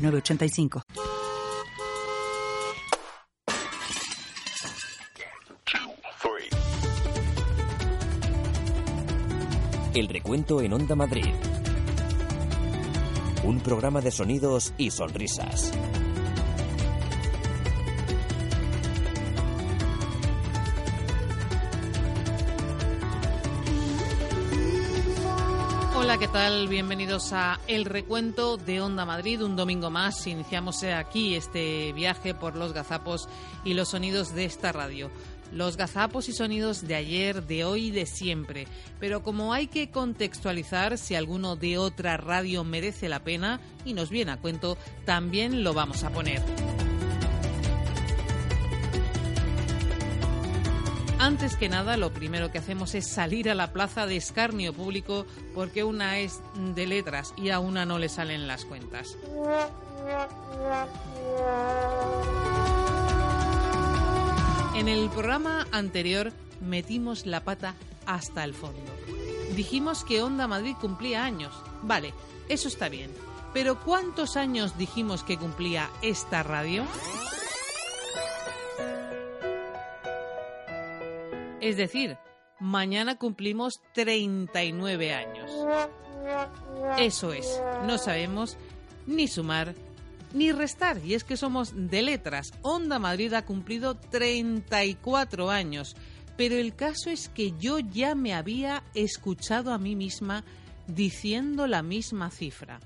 906985. El recuento en Onda Madrid. Un programa de sonidos y sonrisas. Hola, ¿qué tal? Bienvenidos a El Recuento de Onda Madrid. Un domingo más iniciamos aquí este viaje por los gazapos y los sonidos de esta radio. Los gazapos y sonidos de ayer, de hoy y de siempre. Pero como hay que contextualizar si alguno de otra radio merece la pena y nos viene a cuento, también lo vamos a poner. Antes que nada, lo primero que hacemos es salir a la plaza de escarnio público porque una es de letras y a una no le salen las cuentas. En el programa anterior metimos la pata hasta el fondo. Dijimos que Onda Madrid cumplía años. Vale, eso está bien. Pero ¿cuántos años dijimos que cumplía esta radio? Es decir, mañana cumplimos 39 años. Eso es, no sabemos ni sumar ni restar. Y es que somos de letras. Onda Madrid ha cumplido 34 años. Pero el caso es que yo ya me había escuchado a mí misma diciendo la misma cifra.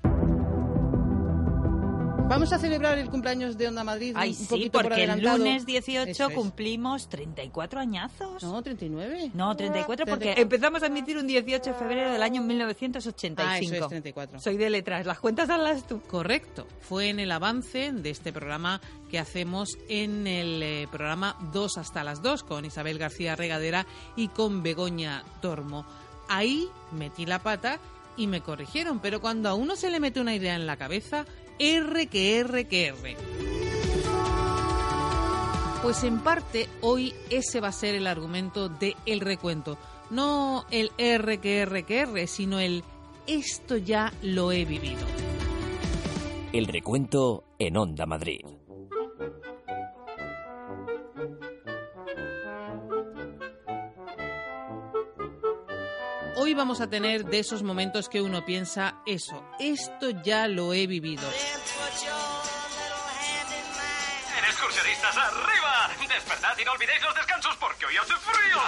Vamos a celebrar el cumpleaños de Onda Madrid Ay, un sí, poquito porque por el lunes 18 Eso es. cumplimos 34 añazos. No, 39. No, 34 porque 34. empezamos a emitir un 18 de febrero del año 1985. Ah, eso es 34. Soy de letras, las cuentas hazlas tú. Correcto. Fue en el avance de este programa que hacemos en el eh, programa 2 hasta las 2 con Isabel García Regadera y con Begoña Tormo. Ahí metí la pata y me corrigieron, pero cuando a uno se le mete una idea en la cabeza, R que R que R. Pues en parte hoy ese va a ser el argumento de el recuento. No el R que R que R, sino el esto ya lo he vivido. El recuento en Onda Madrid. Hoy vamos a tener de esos momentos que uno piensa, eso, esto ya lo he vivido. Despertad y no olvidéis los descansos porque hoy hace frío.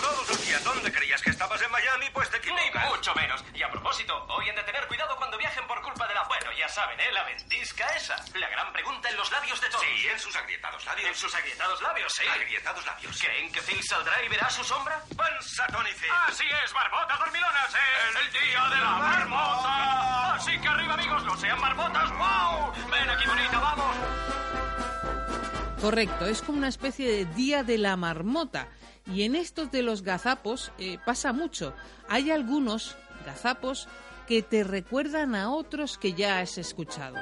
Todos los días. ¿Dónde creías que estabas en Miami? Pues te equivocas. Ni mucho menos. Y a propósito, hoy han de tener cuidado cuando viajen por culpa de la... Bueno, ya saben, ¿eh? La ventisca esa. La gran pregunta en los labios de todos. Sí, en sus agrietados labios. En sus agrietados labios, sí. Agrietados labios. ¿Creen que Phil saldrá y verá su sombra? Phil. Así es, barbotas dormilonas. Es el día de la marmota. Así que arriba, amigos, no sean marmotas. ¡Wow! Ven aquí, bonita, vamos. Correcto, es como una especie de día de la marmota. Y en estos de los gazapos eh, pasa mucho. Hay algunos gazapos que te recuerdan a otros que ya has escuchado.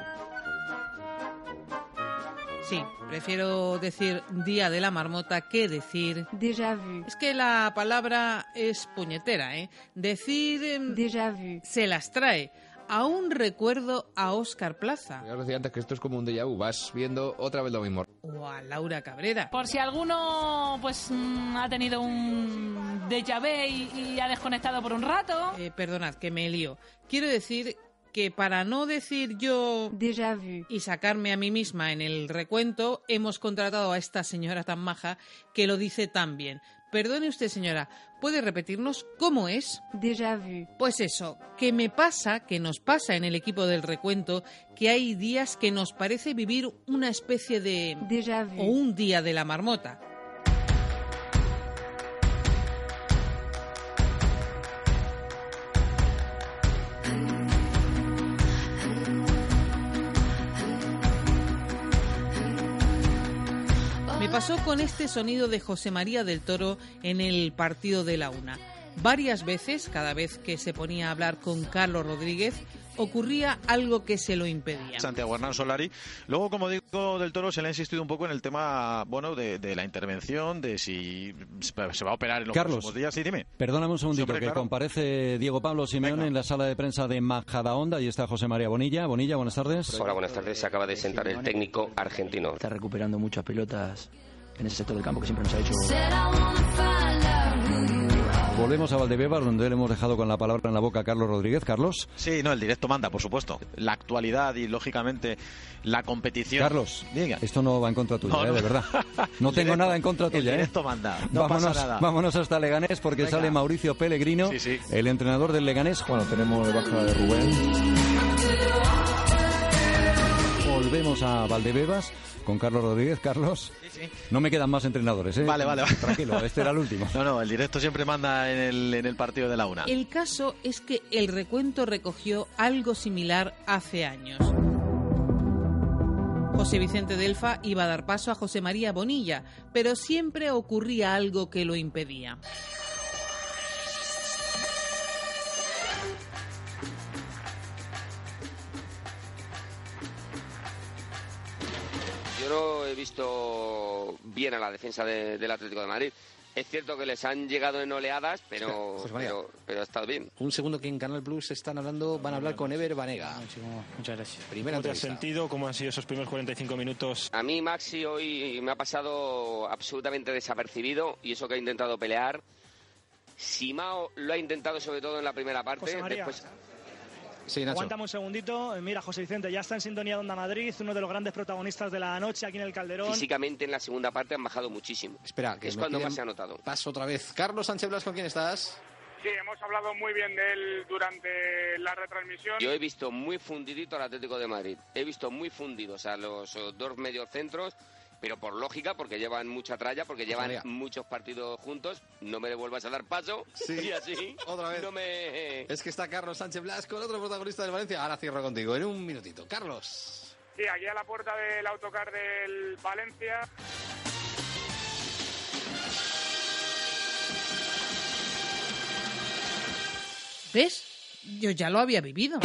Sí, prefiero decir día de la marmota que decir... Déjà vu. Es que la palabra es puñetera, ¿eh? Decir em, Déjà vu. se las trae. Aún recuerdo a Óscar Plaza Ya os decía antes que esto es como un déjà vu, vas viendo otra vez lo mismo. o a Laura Cabrera. Por si alguno pues mm, ha tenido un déjà vu y, y ha desconectado por un rato. Eh, perdonad, que me lío. Quiero decir que para no decir yo Déjà vu. y sacarme a mí misma en el recuento, hemos contratado a esta señora tan maja que lo dice tan bien. Perdone usted, señora, ¿puede repetirnos cómo es? Déjà vu. Pues eso, que me pasa, que nos pasa en el equipo del recuento, que hay días que nos parece vivir una especie de... Déjà vu. o un día de la marmota. Pasó con este sonido de José María del Toro en el partido de la una. Varias veces, cada vez que se ponía a hablar con Carlos Rodríguez, ocurría algo que se lo impedía. Santiago Hernán Solari. Luego, como digo, del Toro se le ha insistido un poco en el tema, bueno, de, de la intervención, de si se va a operar en los Carlos, próximos días. Sí, dime. Perdóname un segundito, Sí, hombre, que claro. comparece Diego Pablo Simeón Venga. en la sala de prensa de Majadahonda y está José María Bonilla. Bonilla, buenas tardes. Hola, buenas tardes. Se acaba de sentar el técnico argentino. Está recuperando muchas pelotas en ese sector del campo que siempre nos ha hecho. Volvemos a Valdebebas, donde le hemos dejado con la palabra en la boca a Carlos Rodríguez. Carlos. Sí, no, el directo manda, por supuesto. La actualidad y, lógicamente, la competición. Carlos, Diga. esto no va en contra tuya, No, eh, no. de verdad. No El tengo directo- nada en contra el tuya. ¿eh? directo manda, no vámonos, pasa nada. vámonos hasta Leganés porque Venga. sale Mauricio Pellegrino, Sí, sí. el entrenador del Leganés. Bueno, tenemos baja de Rubén. Volvemos a Valdebebas con Carlos Rodríguez. Carlos, no me quedan más entrenadores. ¿eh? Vale, vale, vale. Tranquilo, este era el último. No, no, el directo siempre manda en el, en el partido de la una. El caso es que el recuento recogió algo similar hace años. José Vicente Delfa iba a dar paso a José María Bonilla, pero siempre ocurría algo que lo impedía. No he visto bien a la defensa de- del Atlético de Madrid. Es cierto que les han llegado en oleadas, pero, Espera, pero, pero ha estado bien. Un segundo que en Canal Plus están hablando, van a hablar con Ever Banega. Muchas gracias. Primera ¿Cómo te has sentido? ¿Cómo han sido esos primeros 45 minutos? A mí Maxi hoy me ha pasado absolutamente desapercibido y eso que ha intentado pelear. Simao lo ha intentado sobre todo en la primera parte. Después, Sí, Nacho. Aguántame un segundito. Mira, José Vicente, ya está en sintonía de Onda Madrid, uno de los grandes protagonistas de la noche aquí en el Calderón. físicamente en la segunda parte han bajado muchísimo. Espera, que es me cuando más se ha notado. Paso otra vez. Carlos Sánchez Blas, ¿con quién estás? Sí, hemos hablado muy bien de él durante la retransmisión. Yo he visto muy fundidito al Atlético de Madrid. He visto muy fundidos a los dos mediocentros, pero por lógica, porque llevan mucha tralla, porque llevan María. muchos partidos juntos. No me devuelvas a dar paso. Sí. Y así. Otra vez. No me... Es que está Carlos Sánchez Blas con otro protagonista del Valencia. Ahora cierro contigo en un minutito. Carlos. Sí, aquí a la puerta del autocar del Valencia. ¿Ves? Yo ya lo había vivido.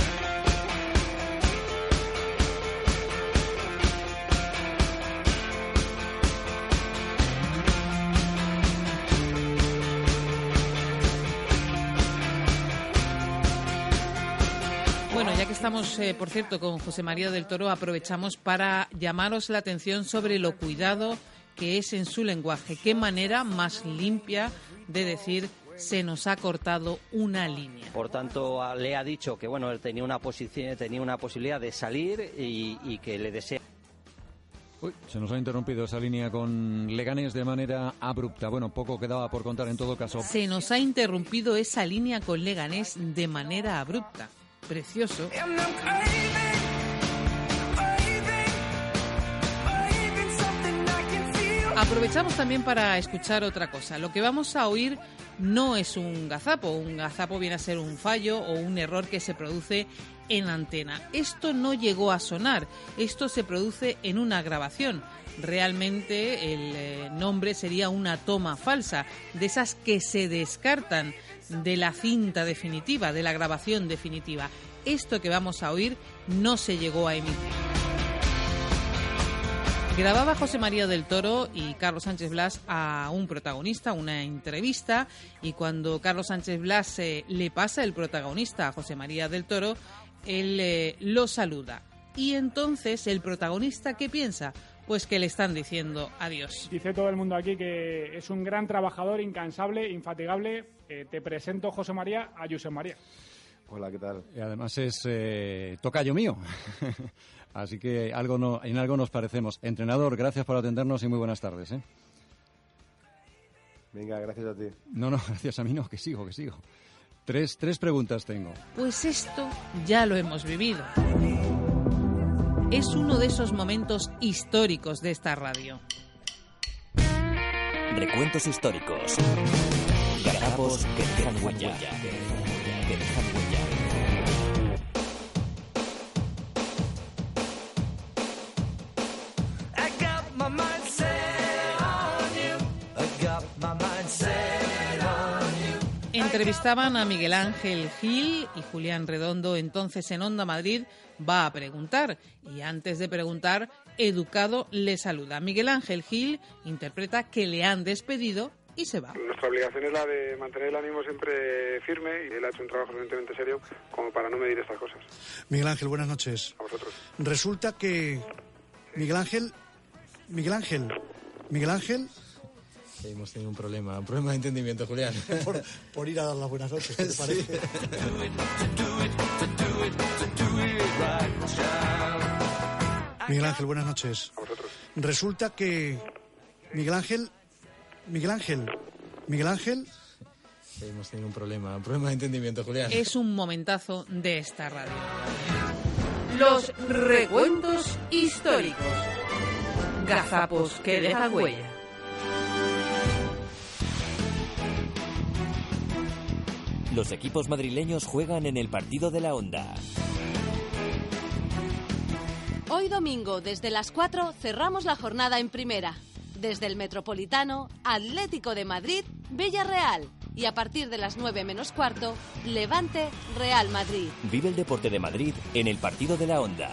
Estamos, eh, por cierto, con José María del Toro, aprovechamos para llamaros la atención sobre lo cuidado que es en su lenguaje. Qué manera más limpia de decir se nos ha cortado una línea. Por tanto, le ha dicho que bueno, él tenía una posición, tenía una posibilidad de salir y, y que le desea. Uy, se nos ha interrumpido esa línea con Leganés de manera abrupta. Bueno, poco quedaba por contar en todo caso. Se nos ha interrumpido esa línea con Leganés de manera abrupta. Precioso. Aprovechamos también para escuchar otra cosa. Lo que vamos a oír no es un gazapo. Un gazapo viene a ser un fallo o un error que se produce en antena. Esto no llegó a sonar. Esto se produce en una grabación. Realmente el eh, nombre sería una toma falsa, de esas que se descartan de la cinta definitiva, de la grabación definitiva. Esto que vamos a oír no se llegó a emitir. Grababa José María del Toro y Carlos Sánchez Blas a un protagonista, una entrevista, y cuando Carlos Sánchez Blas eh, le pasa el protagonista a José María del Toro, él eh, lo saluda. Y entonces el protagonista, ¿qué piensa? Pues que le están diciendo adiós. Dice todo el mundo aquí que es un gran trabajador, incansable, infatigable. Eh, te presento, José María, a José María. Hola, ¿qué tal? Y además es eh, tocayo mío. Así que algo no, en algo nos parecemos. Entrenador, gracias por atendernos y muy buenas tardes. ¿eh? Venga, gracias a ti. No, no, gracias a mí no, que sigo, que sigo. Tres, tres preguntas tengo. Pues esto ya lo hemos vivido. Es uno de esos momentos históricos de esta radio. Recuentos históricos. Entrevistaban a Miguel Ángel Gil y Julián Redondo, entonces en Onda Madrid, va a preguntar. Y antes de preguntar, Educado le saluda. Miguel Ángel Gil interpreta que le han despedido y se va. Nuestra obligación es la de mantener el ánimo siempre firme y él ha hecho un trabajo suficientemente serio como para no medir estas cosas. Miguel Ángel, buenas noches. A vosotros. Resulta que Miguel Ángel, Miguel Ángel, Miguel Ángel, hemos tenido un problema, un problema de entendimiento, Julián. por, por ir a dar las buenas noches, ¿qué te parece? Miguel Ángel, buenas noches. A vosotros. Resulta que Miguel Ángel, Miguel Ángel, Miguel Ángel, hemos tenido un problema, un problema de entendimiento, Julián. Es un momentazo de esta radio. Los recuentos históricos. Gazapos que dejan huella. Los equipos madrileños juegan en el partido de la Onda. Hoy domingo, desde las 4, cerramos la jornada en primera. Desde el Metropolitano, Atlético de Madrid, Villarreal. Y a partir de las 9 menos cuarto, Levante, Real Madrid. Vive el deporte de Madrid en el partido de la Onda.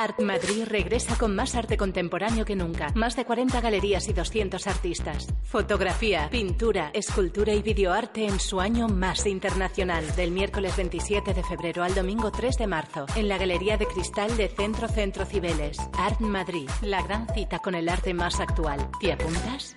Art Madrid regresa con más arte contemporáneo que nunca. Más de 40 galerías y 200 artistas. Fotografía, pintura, escultura y videoarte en su año más internacional. Del miércoles 27 de febrero al domingo 3 de marzo. En la Galería de Cristal de Centro Centro Cibeles. Art Madrid. La gran cita con el arte más actual. ¿Te apuntas?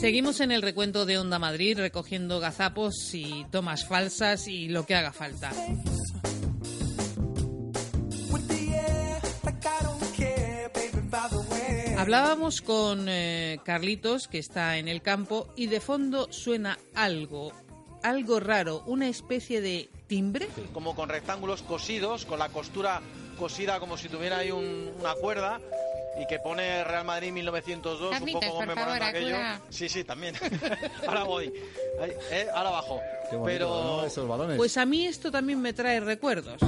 Seguimos en el recuento de Onda Madrid recogiendo gazapos y tomas falsas y lo que haga falta. Hablábamos con eh, Carlitos, que está en el campo, y de fondo suena algo, algo raro, una especie de timbre. Como con rectángulos cosidos, con la costura cosida como si tuviera ahí un- una cuerda y que pone Real Madrid 1902, Carlitos, un poco conmemorando favor, aquello. acuda. Sí, sí, también. ahora voy. Ahí, eh, ahora abajo. Pero Pues a mí esto también me trae recuerdos.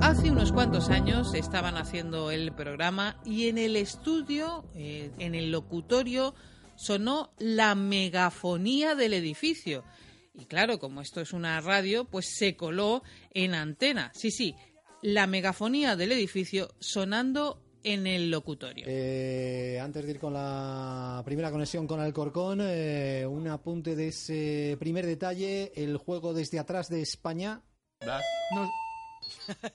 Hace unos cuantos años estaban haciendo el programa y en el estudio, eh, en el locutorio, sonó la megafonía del edificio. Y claro, como esto es una radio, pues se coló en antena. Sí, sí, la megafonía del edificio sonando en el locutorio. Eh, antes de ir con la primera conexión con Alcorcón, eh, un apunte de ese primer detalle, el juego desde atrás de España. Blas.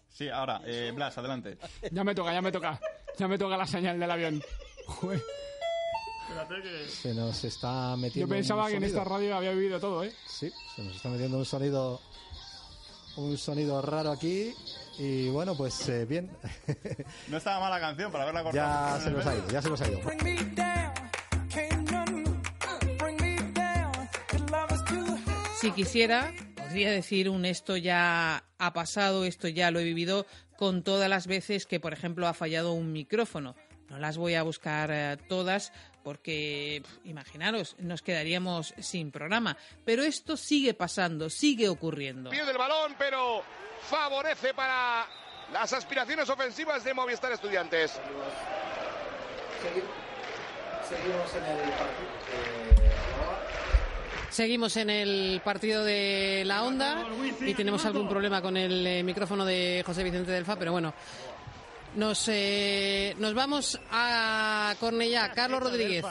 Sí, ahora, eh, Blas, adelante. Ya me toca, ya me toca. Ya me toca la señal del avión. Joder. Se nos está metiendo. Yo pensaba un que en esta radio había vivido todo, ¿eh? Sí, se nos está metiendo un sonido, un sonido raro aquí y bueno, pues eh, bien. No estaba mala canción para verla ya cortada. se nos ha ido, ya se nos ha ido. Si quisiera, podría decir un esto ya ha pasado, esto ya lo he vivido con todas las veces que, por ejemplo, ha fallado un micrófono. No las voy a buscar eh, todas porque, imaginaros, nos quedaríamos sin programa. Pero esto sigue pasando, sigue ocurriendo. Pierde el balón, pero favorece para las aspiraciones ofensivas de Movistar Estudiantes. Seguimos en el Seguimos en el partido de la onda y tenemos algún problema con el eh, micrófono de José Vicente del Fa, pero bueno. Nos, eh, nos vamos a Cornellá. Carlos Rodríguez.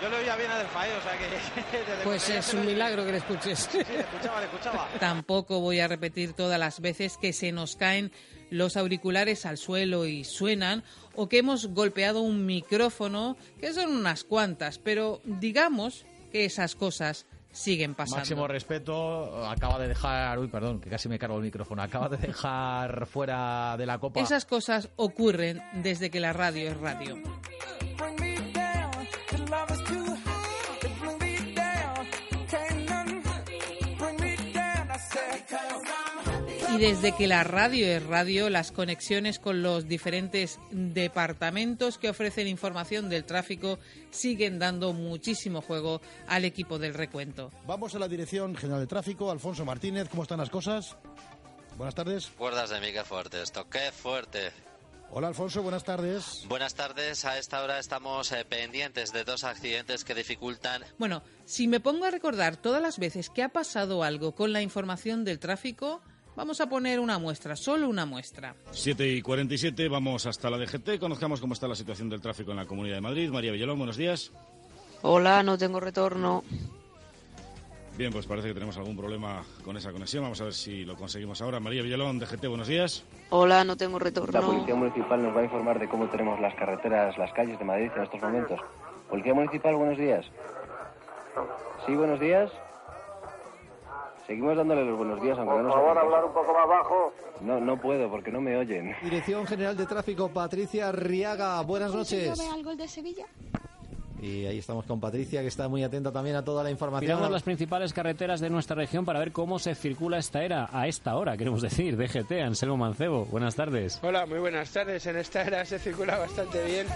Yo le oía bien a Del Fae, o sea que... desde Pues es un milagro que le escuches. Sí, le escuchaba, le escuchaba. Tampoco voy a repetir todas las veces que se nos caen los auriculares al suelo y suenan, o que hemos golpeado un micrófono, que son unas cuantas, pero digamos que esas cosas siguen pasando. Máximo respeto, acaba de dejar, uy, perdón, que casi me cargo el micrófono, acaba de dejar fuera de la copa. Esas cosas ocurren desde que la radio es radio. Y desde que la radio es radio, las conexiones con los diferentes departamentos que ofrecen información del tráfico siguen dando muchísimo juego al equipo del recuento. Vamos a la Dirección General de Tráfico. Alfonso Martínez, ¿cómo están las cosas? Buenas tardes. Cuerdas de mí, qué fuerte esto, qué fuerte. Hola Alfonso, buenas tardes. Buenas tardes, a esta hora estamos eh, pendientes de dos accidentes que dificultan. Bueno, si me pongo a recordar todas las veces que ha pasado algo con la información del tráfico, Vamos a poner una muestra, solo una muestra. 7 y 47, vamos hasta la DGT. Conozcamos cómo está la situación del tráfico en la Comunidad de Madrid. María Villalón, buenos días. Hola, no tengo retorno. Bien, pues parece que tenemos algún problema con esa conexión. Vamos a ver si lo conseguimos ahora. María Villalón, DGT, buenos días. Hola, no tengo retorno. La Policía Municipal nos va a informar de cómo tenemos las carreteras, las calles de Madrid en estos momentos. Policía Municipal, buenos días. Sí, buenos días. Seguimos dándole los buenos días, aunque Por no nos favor, hablar un poco más bajo. No, no puedo, porque no me oyen. Dirección General de Tráfico, Patricia Riaga. Buenas noches. al gol de Sevilla? Y ahí estamos con Patricia, que está muy atenta también a toda la información. Miramos las principales carreteras de nuestra región para ver cómo se circula esta era, a esta hora, queremos decir, DGT, Anselmo Mancebo. Buenas tardes. Hola, muy buenas tardes. En esta era se circula bastante bien.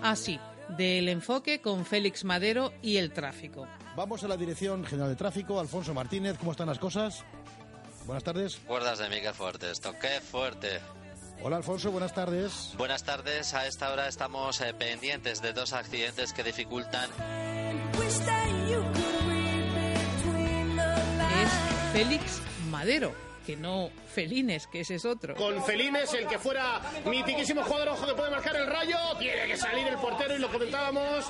Liado? Ah, del enfoque con Félix Madero y el tráfico. Vamos a la Dirección General de Tráfico. Alfonso Martínez, ¿cómo están las cosas? Buenas tardes. Cuerdas de mí, qué fuerte esto, qué fuerte. Hola Alfonso, buenas tardes. Buenas tardes, a esta hora estamos eh, pendientes de dos accidentes que dificultan. Es Félix Madero, que no Felines, que ese es otro. Con Felines, el que fuera mitiquísimo jugador, ojo que puede marcar el rayo, tiene que salir el portero y lo comentábamos.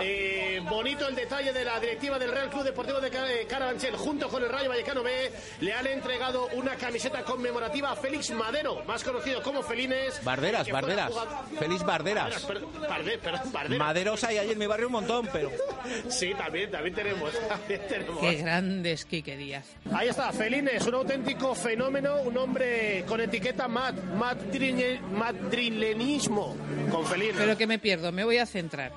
Eh, bonito el detalle de la directiva del Real Club Deportivo de Ca- eh, Carabanchel, junto con el Rayo Vallecano B, le han entregado una camiseta conmemorativa a Félix Madero, más conocido como Felines. Barderas, Barderas. Félix Barderas. perdón, Barde- perdón, Barderas. Maderos hay ahí en mi barrio un montón, pero... Sí, también, también tenemos. También tenemos. Qué grandes Quique Díaz. Ahí está, Felines, un auténtico fenómeno, un hombre con etiqueta madrileñe- madrilenismo, con Felines. Pero que me pierdo, me voy a centrar.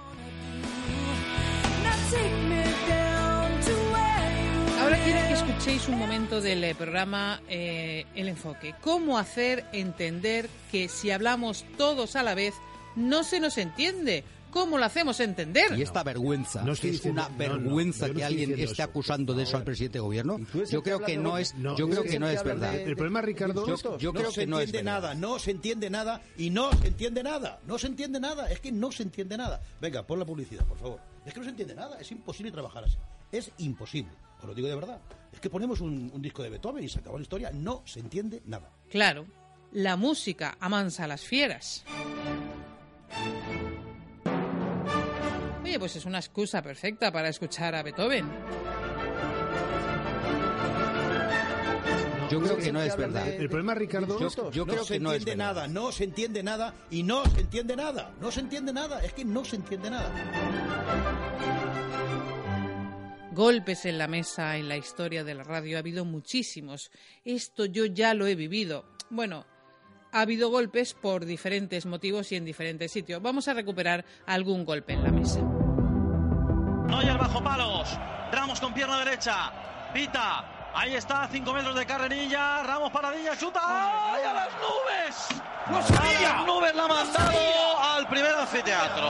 Ahora quiero que escuchéis un momento del eh, programa eh, El Enfoque. ¿Cómo hacer entender que si hablamos todos a la vez no se nos entiende? ¿Cómo lo hacemos entender? Y esta vergüenza, No que es diciendo- una no, no, vergüenza no que alguien esté eso. acusando de eso al presidente de gobierno, yo creo que no es, yo creo que no es verdad. El problema, Ricardo, yo, yo creo que no es entiende verdad. nada, no se entiende nada y no se entiende nada, no se entiende nada, es que no se entiende nada. Venga, pon la publicidad, por favor. Es que no se entiende nada, es imposible trabajar así. Es imposible, os lo digo de verdad. Es que ponemos un, un disco de Beethoven y se acabó la historia, no se entiende nada. Claro, la música amansa a las fieras. Oye, pues es una excusa perfecta para escuchar a Beethoven. Yo creo que no es verdad. El problema, Ricardo, Yo- yo creo no se que no entiende nada, no se entiende nada y no se entiende nada, no se entiende nada, es que no se entiende nada. Golpes en la mesa en la historia de la radio ha habido muchísimos. Esto yo ya lo he vivido. Bueno, ha habido golpes por diferentes motivos y en diferentes sitios. Vamos a recuperar algún golpe en la mesa. Neuer bajo palos. Ramos con pierna derecha. Pita. Ahí está, a 5 metros de carrerilla. Ramos paradilla, chuta. ¡Ay, a las nubes! ¡No sabía! A las nubes la ha mandado al primer anfiteatro.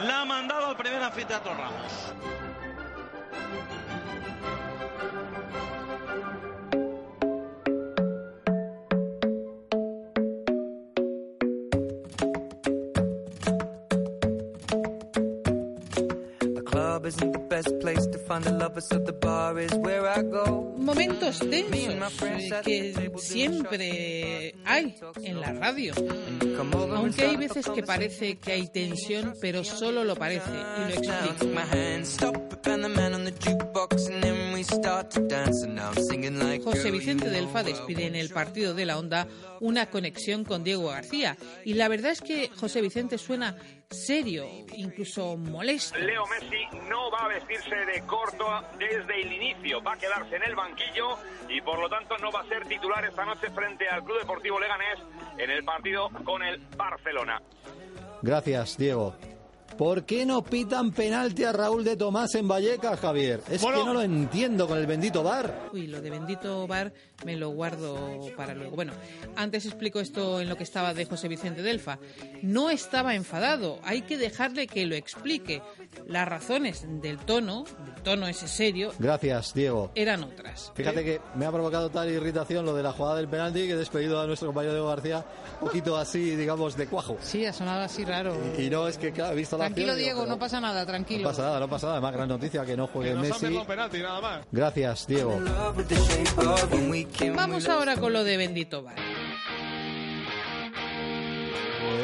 La ha mandado al primer anfiteatro Ramos. Momentos tensos eh, que siempre hay en la radio. Aunque hay veces que parece que hay tensión, pero solo lo parece y lo explico. José Vicente del Fa despide en el partido de la Onda una conexión con Diego García. Y la verdad es que José Vicente suena serio, incluso molesto. Leo Messi no va a vestirse de corto desde el inicio, va a quedarse en el banquillo y por lo tanto no va a ser titular esta noche frente al Club Deportivo Leganés en el partido con el Barcelona. Gracias, Diego. ¿Por qué no pitan penalti a Raúl de Tomás en Vallecas, Javier? Es que no lo entiendo con el bendito bar. Uy, lo de bendito bar me lo guardo para luego. Bueno, antes explico esto en lo que estaba de José Vicente Delfa. No estaba enfadado, hay que dejarle que lo explique. Las razones del tono, del tono ese serio, Gracias, Diego. eran otras. Fíjate que me ha provocado tal irritación lo de la jugada del penalti que he despedido a nuestro compañero Diego García un poquito así, digamos, de cuajo. Sí, ha sonado así raro. Y no es que, claro, he visto la Tranquilo, acción y digo, Diego, no pasa nada, tranquilo. No pasa nada, no pasa nada. Además, gran noticia que no juegue Messi. penalti nada más. Gracias, Diego. Vamos ahora con lo de bendito bar.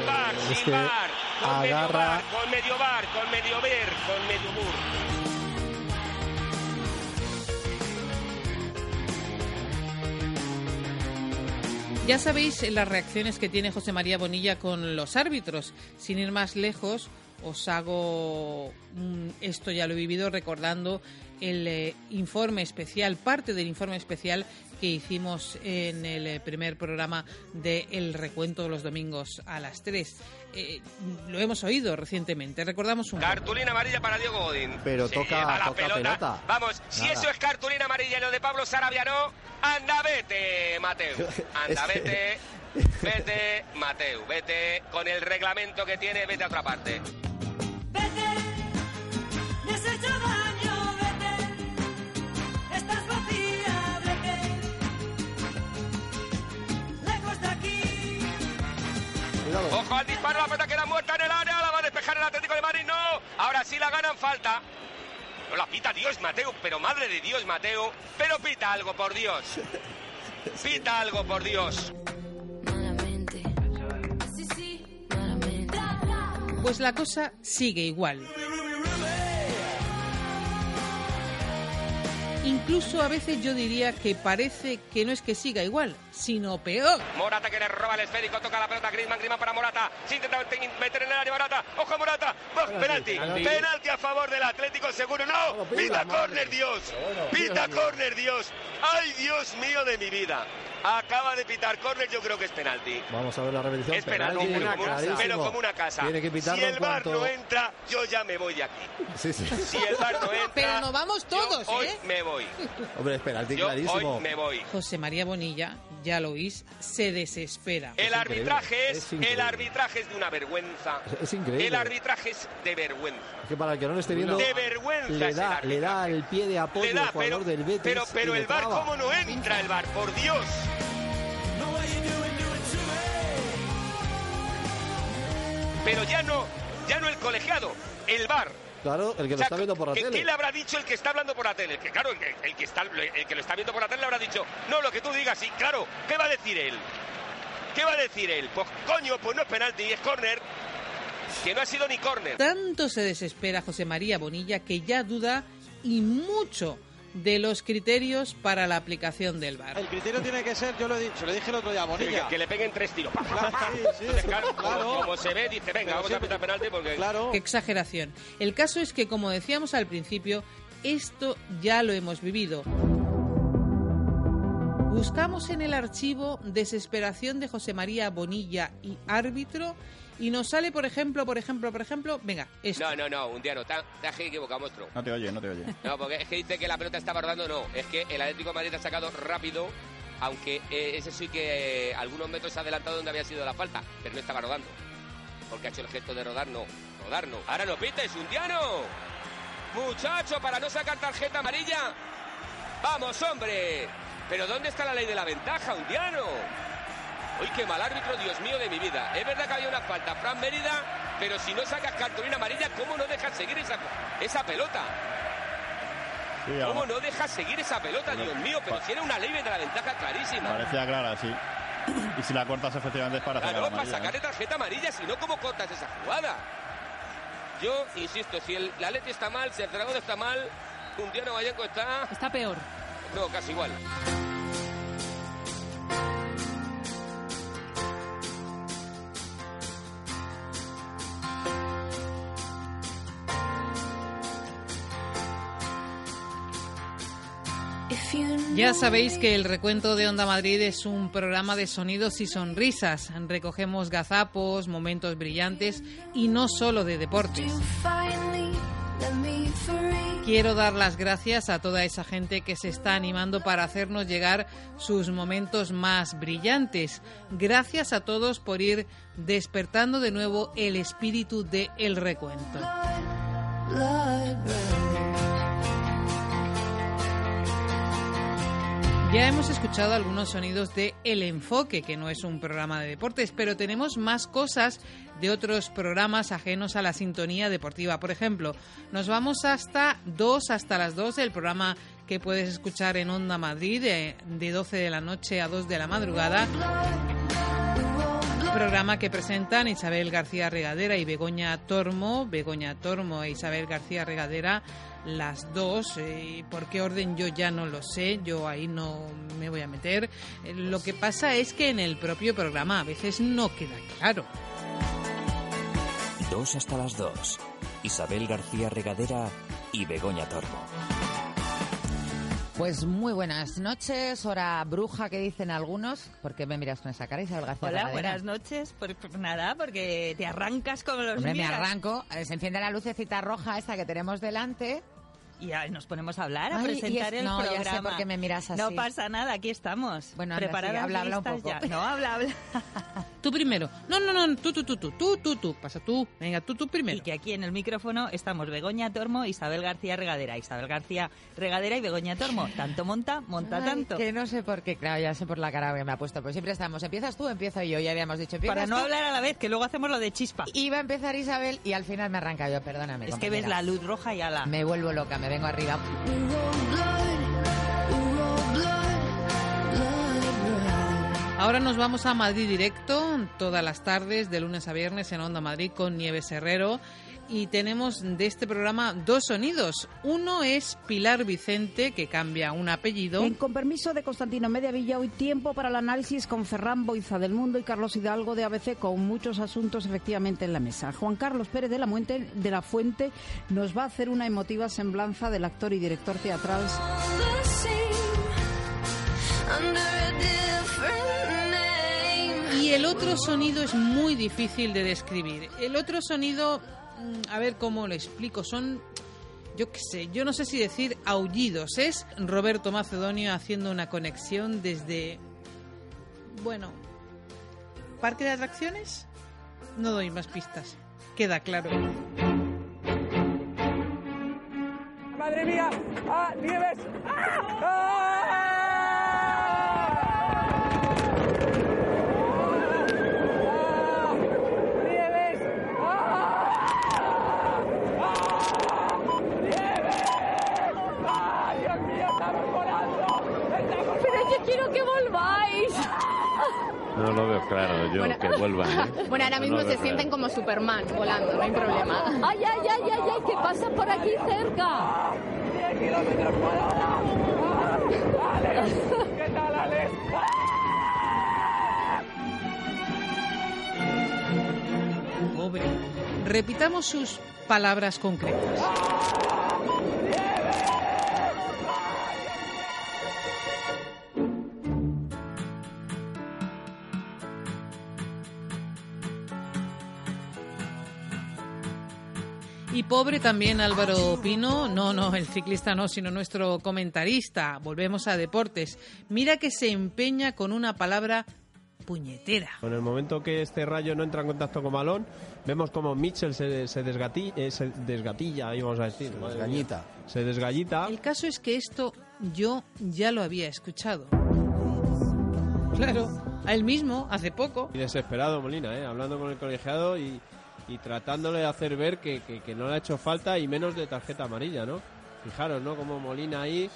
Bar, Es sin que bar, con medio agarra- bar, con medio bar, con medio ver, con medio mur. Ya sabéis las reacciones que tiene José María Bonilla con los árbitros. Sin ir más lejos, os hago esto ya lo he vivido recordando el eh, informe especial, parte del informe especial que hicimos en el eh, primer programa de El Recuento de los domingos a las 3. Eh, lo hemos oído recientemente. Recordamos un. Cartulina amarilla para Diego Godín. Pero Se toca- la toca pelota. Vamos, si eso es cartulina amarilla y lo de Pablo Sarabia no, anda vete, Mateo. Anda vete, vete, Mateo, vete con el reglamento que tiene, vete a otra parte. Ojo al disparo, la pelota queda muerta en el área, la va a despejar el Atlético de Madrid, no. Ahora sí la ganan, falta. No la pita Dios, Mateo, pero madre de Dios, Mateo. Pero pita algo, por Dios. Pita algo, por Dios. Pues la cosa sigue igual. Incluso a veces yo diría que parece que no es que siga igual, sino peor. Morata que le roba el esférico, toca la pelota Griezmann, Griezmann para Morata, se intenta meter en el área Morata, ojo Morata, penalti, penalti. penalti a favor del Atlético seguro, no, pita córner Dios, pita córner Dios, ay Dios mío de mi vida, acaba de pitar córner, yo creo que es penalti. Vamos a ver la repetición. Es penalti, Penalti, pero como, clarísimo. pero como una casa. Tiene que si el bar cuanto- no entra, yo ya me voy de aquí. Sí, sí. Si el bar no entra, Pero nos vamos todos, yo hoy ¿eh? me voy. Hombre, es penalti Yo clarísimo. hoy me voy. José María Bonilla, ya lo oís, se desespera. El arbitraje es, el arbitraje es de una vergüenza. Es increíble. El arbitraje es de vergüenza. Es que para el que no lo esté viendo, De vergüenza le es da, el le da el pie de apoyo da, al jugador pero, del Betis. pero, pero el bar. ¿cómo no entra el bar? Por Dios. Pero ya no, ya no el colegiado, el bar. Claro, el que lo O sea, está viendo por la ¿qué, tele. qué le habrá dicho el que está hablando por la tele? Que claro, el que, el que está, el que lo está viendo por la tele le habrá dicho, no, lo que tú digas, sí, claro, ¿qué va a decir él? ¿Qué va a decir él? Pues coño, pues no es penalti, es córner. Que no ha sido ni córner. Tanto se desespera José María Bonilla que ya duda y mucho de los criterios para la aplicación del VAR. El criterio tiene que ser, yo lo he dicho, le dije el otro día a Bonilla. Que, que le peguen tres tiros. Pa, pa, pa. Sí, sí, Entonces, claro, claro. Como, se ve, dice, venga, Pero vamos a pitar penalti porque... Claro. Qué exageración. El caso es que, como decíamos al principio, esto ya lo hemos vivido. Buscamos en el archivo Desesperación de José María Bonilla y árbitro y nos sale, por ejemplo, por ejemplo, por ejemplo, venga, esto. No, no, no, un día no, te te has equivocado, monstruo. No te oye, no te oye. No, porque es que dice que la pelota estaba rodando, no. Es que el Atlético de Madrid ha sacado rápido, aunque eh, ese sí que eh, algunos metros ha adelantado donde había sido la falta, pero no estaba rodando. Porque ha hecho el gesto de rodar, no. Rodar no. Ahora no pites, Undiano. Muchacho, para no sacar tarjeta amarilla. Vamos, hombre. Pero ¿dónde está la ley de la ventaja, Undiano? Uy, qué mal árbitro, Dios mío de mi vida. Es verdad que había una falta, Fran Mérida, pero si no sacas cartulina amarilla, ¿cómo no dejas seguir esa, esa pelota? ¿Cómo no deja seguir esa pelota, Dios mío? Pero tiene una ley de la ventaja clarísima. Parecía clara, sí. Y si la cortas efectivamente es para sacar Claro, para amarilla, ¿eh? sacarle tarjeta amarilla, si no, ¿cómo cortas esa jugada? Yo insisto, si el, la Leti está mal, si el Zaragoza está mal, Puntiano Vallejo está. Está peor. No, casi igual. Ya sabéis que el recuento de Onda Madrid es un programa de sonidos y sonrisas. Recogemos gazapos, momentos brillantes y no solo de deportes. Quiero dar las gracias a toda esa gente que se está animando para hacernos llegar sus momentos más brillantes. Gracias a todos por ir despertando de nuevo el espíritu de el recuento. Ya hemos escuchado algunos sonidos de El Enfoque, que no es un programa de deportes, pero tenemos más cosas de otros programas ajenos a la sintonía deportiva. Por ejemplo, nos vamos hasta 2, hasta las 2 del programa que puedes escuchar en Onda Madrid de, de 12 de la noche a 2 de la madrugada. Programa que presentan Isabel García Regadera y Begoña Tormo. Begoña Tormo e Isabel García Regadera, las dos. eh, ¿Por qué orden yo ya no lo sé? Yo ahí no me voy a meter. Eh, Lo que pasa es que en el propio programa a veces no queda claro. Dos hasta las dos. Isabel García Regadera y Begoña Tormo. Pues muy buenas noches, hora bruja que dicen algunos. ¿Por qué me miras con esa cara, Isabel García Hola, buenas noches. Pues, pues nada, porque te arrancas como los Hombre, me miras. arranco, eh, se enciende la lucecita roja esta que tenemos delante. Y ya nos ponemos a hablar, a Ay, presentar es- el no, ya sé programa. por qué me miras así. No pasa nada, aquí estamos. Bueno, anda, preparadas, sí, habla, habla un poco. ya. No, habla, habla. Tú primero. No, no, no, tú, tú, tú, tú, tú, tú, tú. Pasa tú. Venga, tú, tú primero. Y que aquí en el micrófono estamos Begoña Tormo, Isabel García Regadera. Isabel García Regadera y Begoña Tormo. Tanto monta, monta Ay, tanto. Que no sé por qué, claro, ya sé por la cara que me ha puesto. Pues siempre estamos, empiezas tú, empiezo yo. Ya habíamos dicho, empiezas Para no tú. hablar a la vez, que luego hacemos lo de chispa. Iba a empezar Isabel y al final me arranca yo, perdóname. Es que ves la luz roja y ala. Me vuelvo loca, me vengo arriba. Ahora nos vamos a Madrid directo, todas las tardes, de lunes a viernes en Onda Madrid con Nieves Herrero. Y tenemos de este programa dos sonidos. Uno es Pilar Vicente, que cambia un apellido. En con permiso de Constantino Mediavilla, hoy tiempo para el análisis con Ferran Boiza del Mundo y Carlos Hidalgo de ABC, con muchos asuntos efectivamente en la mesa. Juan Carlos Pérez de la, Muente, de la Fuente nos va a hacer una emotiva semblanza del actor y director teatral Y el otro sonido es muy difícil de describir. El otro sonido, mm, a ver cómo lo explico, son, yo qué sé, yo no sé si decir aullidos. Es Roberto Macedonio haciendo una conexión desde, bueno, parque de atracciones. No doy más pistas. Queda claro. ¡Madre mía! ¡Ah, Nieves! ¡Ah! ¡Ah! ¡Nieves! ¡Ah! ¡Ah! ¡Nieves! ¡Ah, Dios mío, estamos volando! ¡Estamos Pero yo quiero que volváis. No lo veo claro, yo Bueno. que vuelvan. ¿eh? Bueno, ahora No mismo lo se sienten claro. como Superman volando, no hay problema. Ay, ay, ay, ay, ay, ¿qué pasa por aquí cerca? 10 kilómetros por hora! ¡Ah! ¡Alex! ¿Qué tal, Alex? Pobre. Repitamos sus palabras concretas. Pobre también Álvaro Pino, no, no, el ciclista no, sino nuestro comentarista. Volvemos a deportes. Mira que se empeña con una palabra puñetera. En el momento que este rayo no entra en contacto con balón, vemos como Mitchell se, se, desgati- eh, se desgatilla, íbamos a decir. Se desgallita. Se desgallita. El caso es que esto yo ya lo había escuchado. Claro, a él mismo, hace poco. Y desesperado Molina, ¿eh? hablando con el colegiado y, y tratándole de hacer ver que, que- que no le ha hecho falta y menos de tarjeta amarilla, ¿no? fijaros, ¿no? Como Molina ahí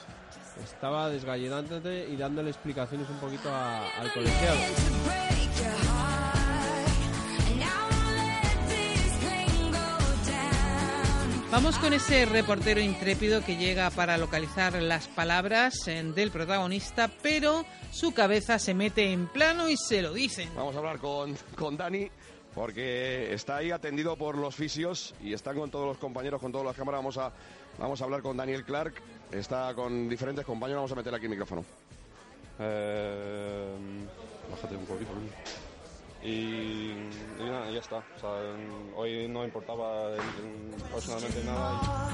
estaba desgallinándote y dándole explicaciones un poquito a- al colegiado. Vamos con ese reportero intrépido que llega para localizar las palabras eh, del protagonista, pero su cabeza se mete en plano y se lo dicen. Vamos a hablar con, con Dani porque está ahí atendido por los fisios y están con todos los compañeros, con todas las cámaras. Vamos a, vamos a hablar con Daniel Clark. Está con diferentes compañeros. Vamos a meter aquí el micrófono. Eh, bájate un poquito. ¿no? Y, y nada, ya está. O sea, hoy no importaba personalmente nada.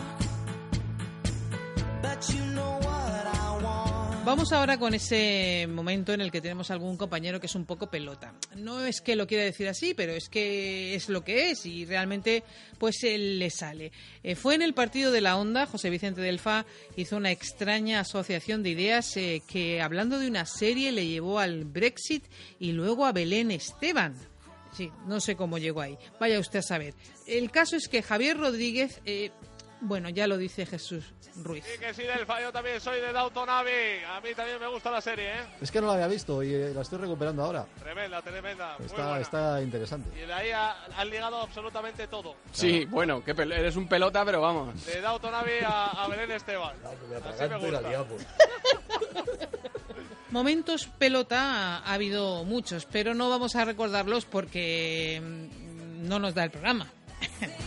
Vamos ahora con ese momento en el que tenemos algún compañero que es un poco pelota. No es que lo quiera decir así, pero es que es lo que es y realmente pues le sale. Eh, fue en el partido de la Onda, José Vicente Delfa hizo una extraña asociación de ideas eh, que hablando de una serie le llevó al Brexit y luego a Belén Esteban. Sí, no sé cómo llegó ahí. Vaya usted a saber. El caso es que Javier Rodríguez, eh, bueno, ya lo dice Jesús Ruiz. Sí, que sí, del fallo también soy de Abbey. A mí también me gusta la serie, ¿eh? Es que no la había visto y eh, la estoy recuperando ahora. Tremenda, tremenda. Muy Está, buena. está interesante. Y de ahí ha- han ligado absolutamente todo. Sí, bueno, que eres un pelota, pero vamos. De Abbey a, a Belén Esteban. Así me gusta. Momentos pelota ha habido muchos, pero no vamos a recordarlos porque mm, no nos da el programa.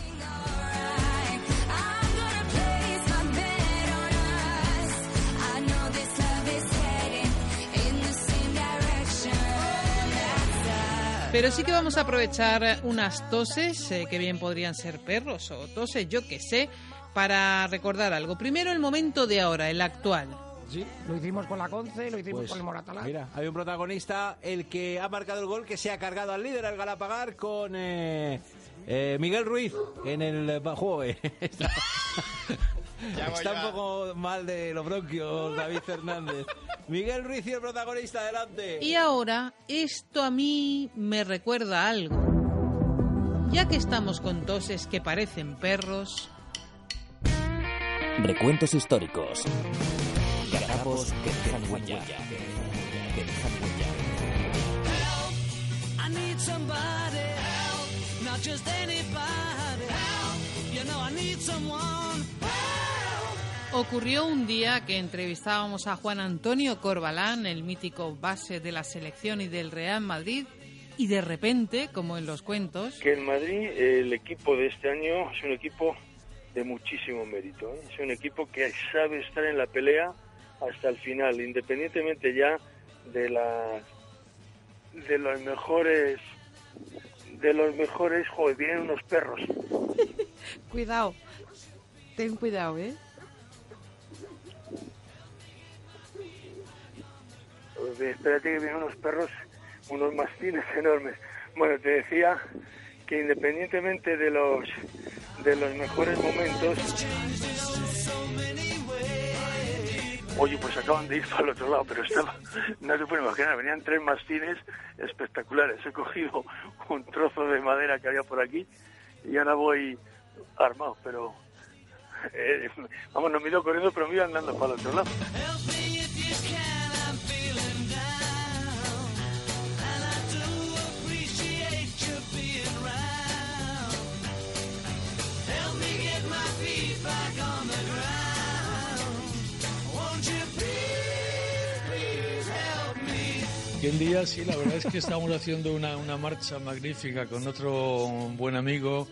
Pero sí que vamos a aprovechar unas toses, eh, que bien podrían ser perros o toses, yo que sé, para recordar algo. Primero el momento de ahora, el actual. Sí, lo hicimos con la Conce, lo hicimos Pues, con el Moratalá. Mira, hay un protagonista, el que ha marcado el gol, que se ha cargado al líder, al Galapagar, con eh, eh, Miguel Ruiz en el eh, juego. Está, Ya voy está ya. un poco mal de los bronquios, David Fernández. Miguel Ruiz y el protagonista, adelante. Y ahora, esto a mí me recuerda algo. Ya que estamos con toses que parecen perros, Recuentos históricos. Garapos que dejan huella. Que dejan huella. I need somebody help, not just anybody help. You know I need someone ocurrió un día que entrevistábamos a Juan Antonio Corbalán, el mítico base de la selección y del Real Madrid, y de repente, como en los cuentos, que en Madrid el equipo de este año es un equipo de muchísimo mérito. ¿eh? Es un equipo que sabe estar en la pelea hasta el final, independientemente ya de las de los mejores de los mejores, joder, vienen unos perros. Cuidado. Ten cuidado, ¿eh? Eh, Espérate que vienen unos perros, unos mastines enormes. Bueno, te decía que independientemente de los de los mejores momentos, oye, pues acaban de ir para el otro lado, pero estaba, no se puede imaginar, venían tres mastines espectaculares. He cogido un trozo de madera que había por aquí y ahora voy armado, pero eh, vamos, no me he corriendo, pero me iba andando para el otro lado. Me? Y un día sí, la verdad es que estábamos haciendo una, marcha magnífica con otro buen amigo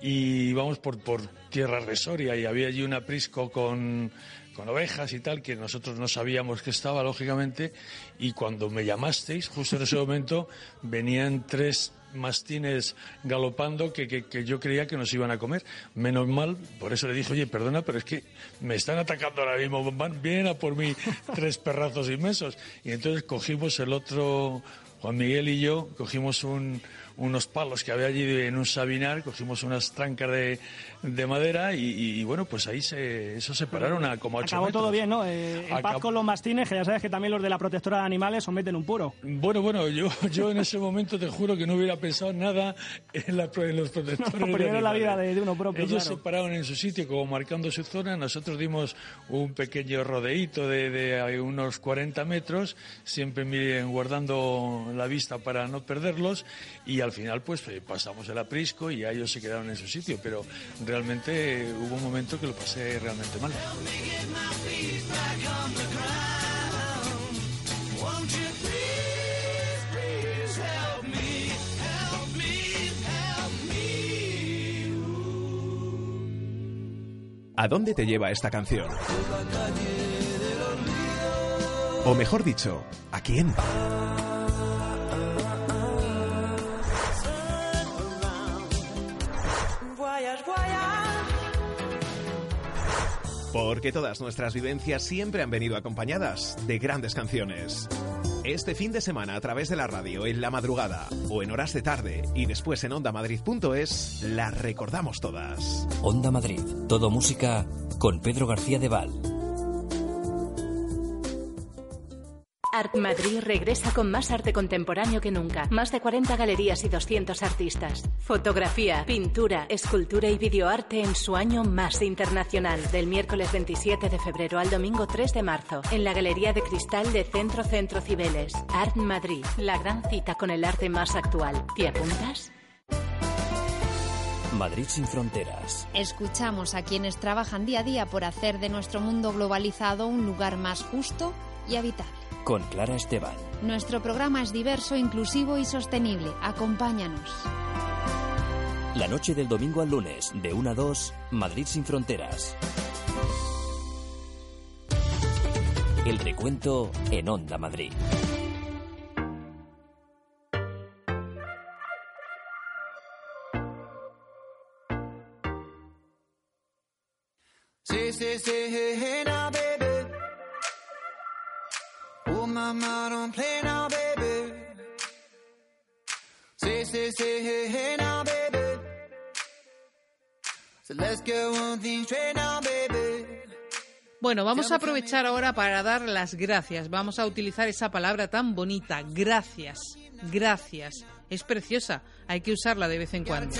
y íbamos por, por tierra de Soria y había allí una prisco con, con ovejas y tal que nosotros no sabíamos que estaba, lógicamente, y cuando me llamasteis, justo en ese momento, venían tres mastines galopando que, que, que yo creía que nos iban a comer. Menos mal, por eso le dije, oye, perdona, pero es que me están atacando ahora mismo, van, vienen a por mí tres perrazos inmensos. Y entonces cogimos el otro, Juan Miguel y yo, cogimos un, unos palos que había allí en un sabinar, cogimos unas trancas de, de madera y, y, bueno, pues ahí se, eso se pararon a como ocho Acabó metros. todo bien, ¿no? Eh, en paz con los mastines, que ya sabes que también los de la protectora de animales os meten un puro. Bueno, bueno, yo, yo en ese momento te juro que no hubiera pensado nada en, la- en los protectores. No, de primero la animales. vida de- de uno propio, Ellos claro. se pararon en su sitio como marcando su zona, nosotros dimos un pequeño rodeíto de, de unos 40 metros, siempre miren, guardando la vista para no perderlos y al final pues eh, pasamos el aprisco y ya ellos se quedaron en su sitio, pero realmente eh, hubo un momento que lo pasé realmente mal. ¿A dónde te lleva esta canción? O mejor dicho, ¿a quién? Porque todas nuestras vivencias siempre han venido acompañadas de grandes canciones. Este fin de semana a través de la radio, en la madrugada o en horas de tarde y después en ondamadrid.es, las recordamos todas. Onda Madrid, todo música con Pedro García de Val. Art Madrid regresa con más arte contemporáneo que nunca. Más de 40 galerías y 200 artistas. Fotografía, pintura, escultura y videoarte en su año más internacional. Del miércoles 27 de febrero al domingo 3 de marzo. En la Galería de Cristal de Centro Centro Cibeles. Art Madrid. La gran cita con el arte más actual. ¿Te apuntas? Madrid sin fronteras. Escuchamos a quienes trabajan día a día por hacer de nuestro mundo globalizado un lugar más justo y habitable. Con Clara Esteban. Nuestro programa es diverso, inclusivo y sostenible. Acompáñanos. La noche del domingo al lunes, de 1 a 2, Madrid sin fronteras. El recuento en Onda Madrid. Say, say, say, Mama, don't play now, baby. Say, say, say, hey, hey now, baby. So let's get one thing straight now, baby. Bueno, vamos a aprovechar ahora para dar las gracias. Vamos a utilizar esa palabra tan bonita, gracias. Gracias. Es preciosa, hay que usarla de vez en cuando.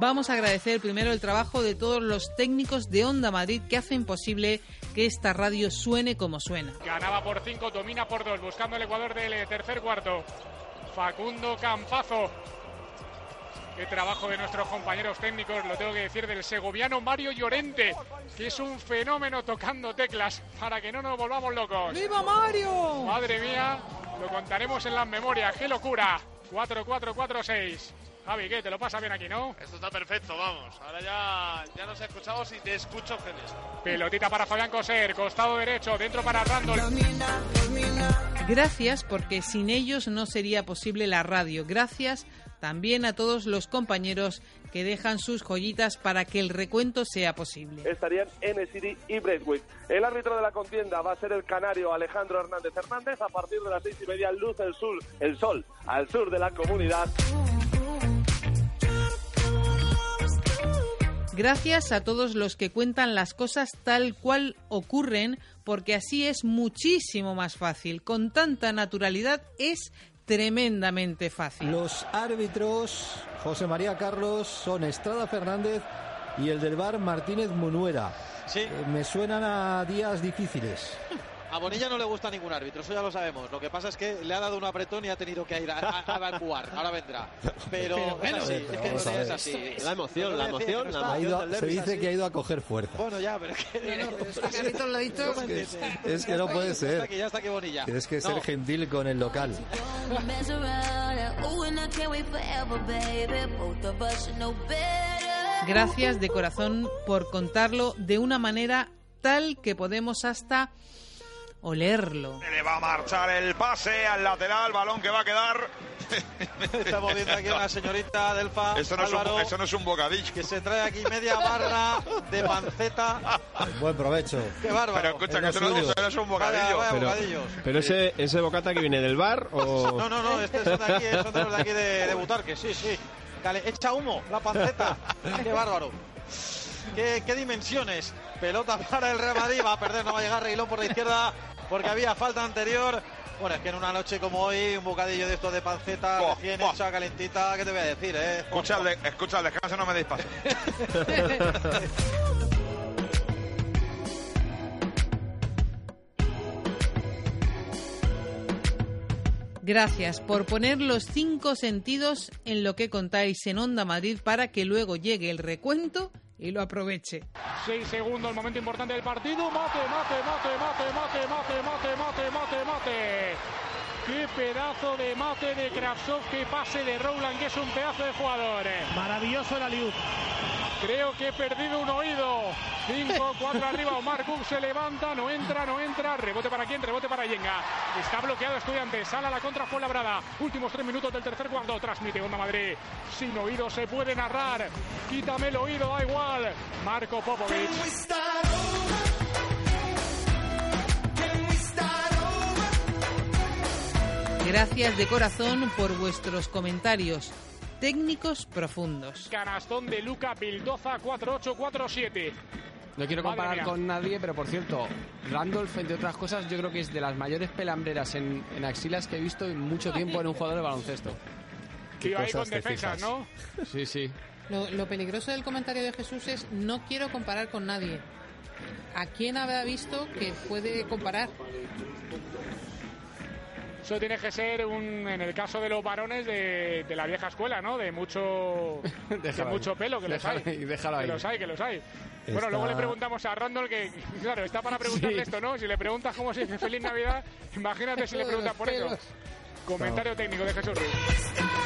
Vamos a agradecer primero el trabajo de todos los técnicos de Onda Madrid que hacen posible que esta radio suene como suena. Ganaba por 5, domina por 2, buscando el Ecuador del eh, tercer cuarto. Facundo Campazo. Qué trabajo de nuestros compañeros técnicos, lo tengo que decir, del segoviano Mario Llorente, que es un fenómeno tocando teclas para que no nos volvamos locos. ¡Viva Mario! Madre mía, lo contaremos en las memorias, qué locura. 4-4-4-6. Javi, ¿qué? ¿Te lo pasa bien aquí, no? Esto está perfecto, vamos. Ahora ya, ya nos escuchamos y te escucho genial. Pelotita para Fabián Coser, costado derecho, dentro para Randall. Gracias porque sin ellos no sería posible la radio. Gracias también a todos los compañeros que dejan sus joyitas para que el recuento sea posible. estarían N-City y Braithwaite. El árbitro de la contienda va a ser el canario Alejandro Hernández Hernández. A partir de las seis y media, luz el sol, el sol al sur de la comunidad. Gracias a todos los que cuentan las cosas tal cual ocurren, porque así es muchísimo más fácil. Con tanta naturalidad es tremendamente fácil. Los árbitros, José María Carlos, son Estrada Fernández y el del bar Martínez Munuera. Eh, me suenan a días difíciles. A Bonilla no le gusta ningún árbitro, eso ya lo sabemos. Lo que pasa es que le ha dado un apretón y ha tenido que ir a, a- a evacuar. Ahora vendrá. Pero, Pero bueno, es así, pero es que a es así. La emoción, la emoción, que no Ha está- ido a- el se dice que ha ido a coger fuerza. Bueno, ya, pero es que... Es que no puede Ya está ser. aquí, ya está aquí Bonilla. Tienes que ser No, gentil con el local. Gracias de corazón por contarlo de una manera tal que podemos hasta olerlo. Le va a marchar el pase al lateral, balón que va a quedar Estamos viendo aquí a una señorita Delfa. Eso no, es un, Álvaro, eso no es un bocadillo. que se trae aquí media barra de panceta. Buen provecho. Qué bárbaro. Pero escucha, que Es eso lo no, suyo. eso no es un bocadillo. vaya Pero, ese, ese bocata que viene del bar o... No, no, no, este son de aquí, son de los de aquí de, de Butarque, sí, sí. Cale- echa humo, la panceta. Qué bárbaro. Qué, qué dimensiones. Pelota para el Real Madrid. Va a perder, no va a llegar Reguilón por la izquierda porque había falta anterior. Bueno, es que en una noche como hoy, un bocadillo de estos de panceta Buah, recién hecha, calentita, ¿qué te voy a decir, eh? Escucha el, de- escucha el descanso, no me deis paso. Gracias por poner los cinco sentidos en lo que contáis en Onda Madrid para que luego llegue el recuento y lo aproveche. Seis segundos, el momento importante del partido. Mate, mate, mate, mate, mate, mate, mate, mate, mate, mate. Qué pedazo de mate de Kravtsov, qué pase de Rowland, que es un pedazo de jugador. Maravilloso el Aliud. Creo que he perdido un oído. 5, 4 arriba. Omar Cook se levanta, no entra, no entra. Rebote para quién, rebote para Yenga. Está bloqueado Estudiantes. Sala la contra Fuenlabrada. Últimos 3 minutos del tercer cuarto. Transmite Onda Madrid. Sin oído se puede narrar. Quítame el oído, da igual. Marco Popovic. Gracias de corazón por vuestros comentarios técnicos profundos. Canastón de Luca Bildoza 4-8-4-7. No quiero comparar con nadie, pero por cierto, Randolph, entre otras cosas, yo creo que es de las mayores pelambreras en, en axilas que he visto en mucho tiempo en un jugador de baloncesto. Tío ahí con defensas, ¿no? Sí, sí. Lo, lo peligroso del comentario de Jesús es no quiero comparar con nadie. ¿A quién habrá visto que puede comparar? Eso tiene que ser un, en el caso de los varones de, de la vieja escuela, ¿no? De mucho, de ahí. mucho pelo, que los hay. ahí, déjalo que ahí. los hay, que los hay. Bueno, luego le preguntamos a Randall que, claro, está para preguntarle Sí. esto, ¿no? Si le preguntas cómo se dice Feliz Navidad, imagínate si le preguntas por eso. Comentario técnico de Jesús Ruiz.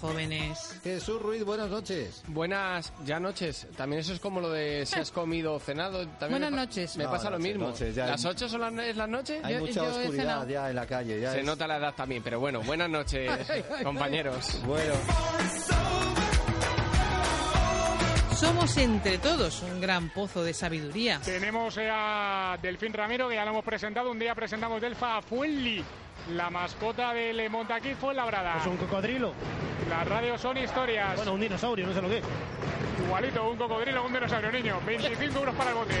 Jóvenes. Jesús Ruiz, buenas noches. Buenas ya noches. También eso es como lo de si has comido o cenado. También Buenas me noches. Me No, pasa lo mismo. noches, ya ¿Las hay- 8 son las, es las noches? Hay Yo- mucha yo oscuridad ya en la calle. Ya Se es- nota la edad también, pero bueno, buenas noches, compañeros. Bueno, Somos entre todos un gran pozo de sabiduría. Tenemos a Delfín Ramiro, que ya lo hemos presentado. Un día presentamos Delfa a Fuenli, la mascota del Montaquí Fuenlabrada. Es un cocodrilo. Las radios son historias. Bueno, un dinosaurio, no sé lo que es. Igualito, un cocodrilo, un dinosaurio, niño. 25 euros para el bote.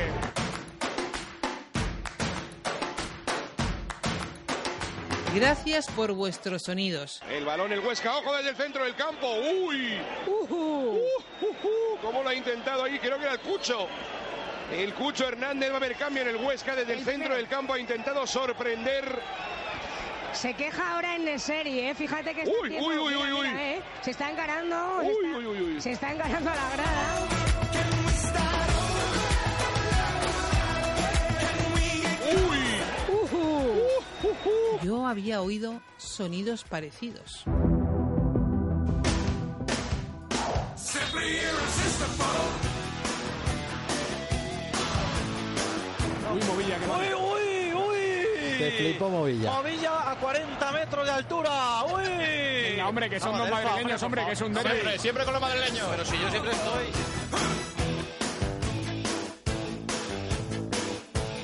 Gracias por vuestros sonidos. El balón, el Huesca, ojo desde el centro del campo. ¡Uy! Uh, uh, uh, ¿Cómo lo ha intentado ahí? Creo que era el Cucho. El Cucho Hernández va a haber cambio en el Huesca desde el centro del campo. Ha intentado sorprender. Se queja ahora en la serie, ¿eh? fíjate que está Uy, uy, uy, mira, uy, mira, uy. ¿eh? Se está encarando, se, está, uy, uy, uy. se está encarando a la grada. Yo había oído sonidos parecidos. Uy! te flipo Movilla. Movilla a 40 metros de altura. ¡Uy! Venga, hombre, que son Vamos, dos madrileños, hombre, que es un derbi. Siempre, siempre con los madrileños. Pero si yo siempre estoy.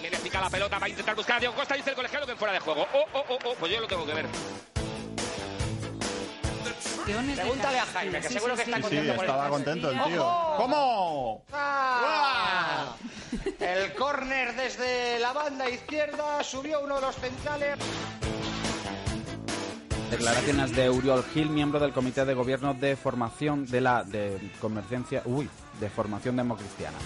Quiere picar la pelota, va a intentar buscar a Diego Costa, dice el colegiado que fuera de juego. Oh, oh, oh, oh, pues yo lo tengo que ver. Pregúntale a Jaime, que seguro que está contento por estaba el contento el tío. ¿Cómo? ¡Ah! El córner desde la banda izquierda subió uno de los centrales. Declaraciones de Uriol Gil, miembro del Comité de Gobierno de Formación de la de Convergencia, uy, de Formación Democristiana.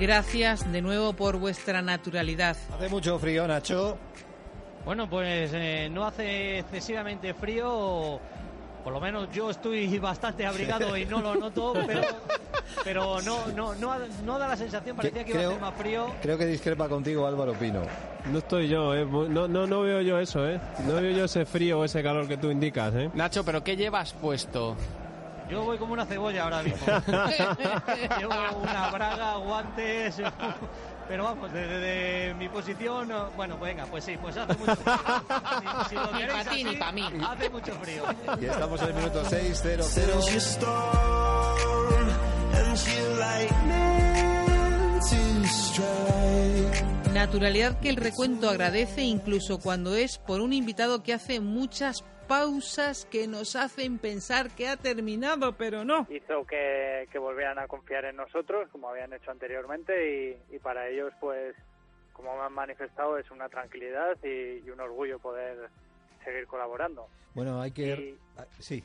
Gracias de nuevo por vuestra naturalidad. Hace mucho frío, Nacho. Bueno, pues eh, no hace excesivamente frío. Por lo menos yo estoy bastante abrigado y no lo noto, pero pero no, no, no, no da la sensación, parecía que iba a creo- hacer más frío. Creo que discrepa contigo Álvaro Pino. No estoy yo, ¿eh? No, no, no veo yo eso, ¿eh? No veo yo ese frío o ese calor que tú indicas, ¿eh? Nacho, ¿pero qué llevas puesto? Yo voy como una cebolla ahora mismo. Llevo una braga, guantes. Pero vamos, desde mi posición, no- bueno, pues venga, pues sí, pues hace mucho frío. Si, si lo Ni queréis pa' ti, ni pa' mí. Hace mucho frío. Y estamos en el minuto 6, 0, Sends you storm and you lightning to strike. Naturalidad que el recuento agradece incluso cuando es por un invitado que hace muchas pausas que nos hacen pensar que ha terminado, pero no. hizo que, que volvieran a confiar en nosotros, como habían hecho anteriormente, y, y para ellos, pues, como me han manifestado, es una tranquilidad y, y un orgullo poder seguir colaborando. Bueno, hay que... ah, Sí.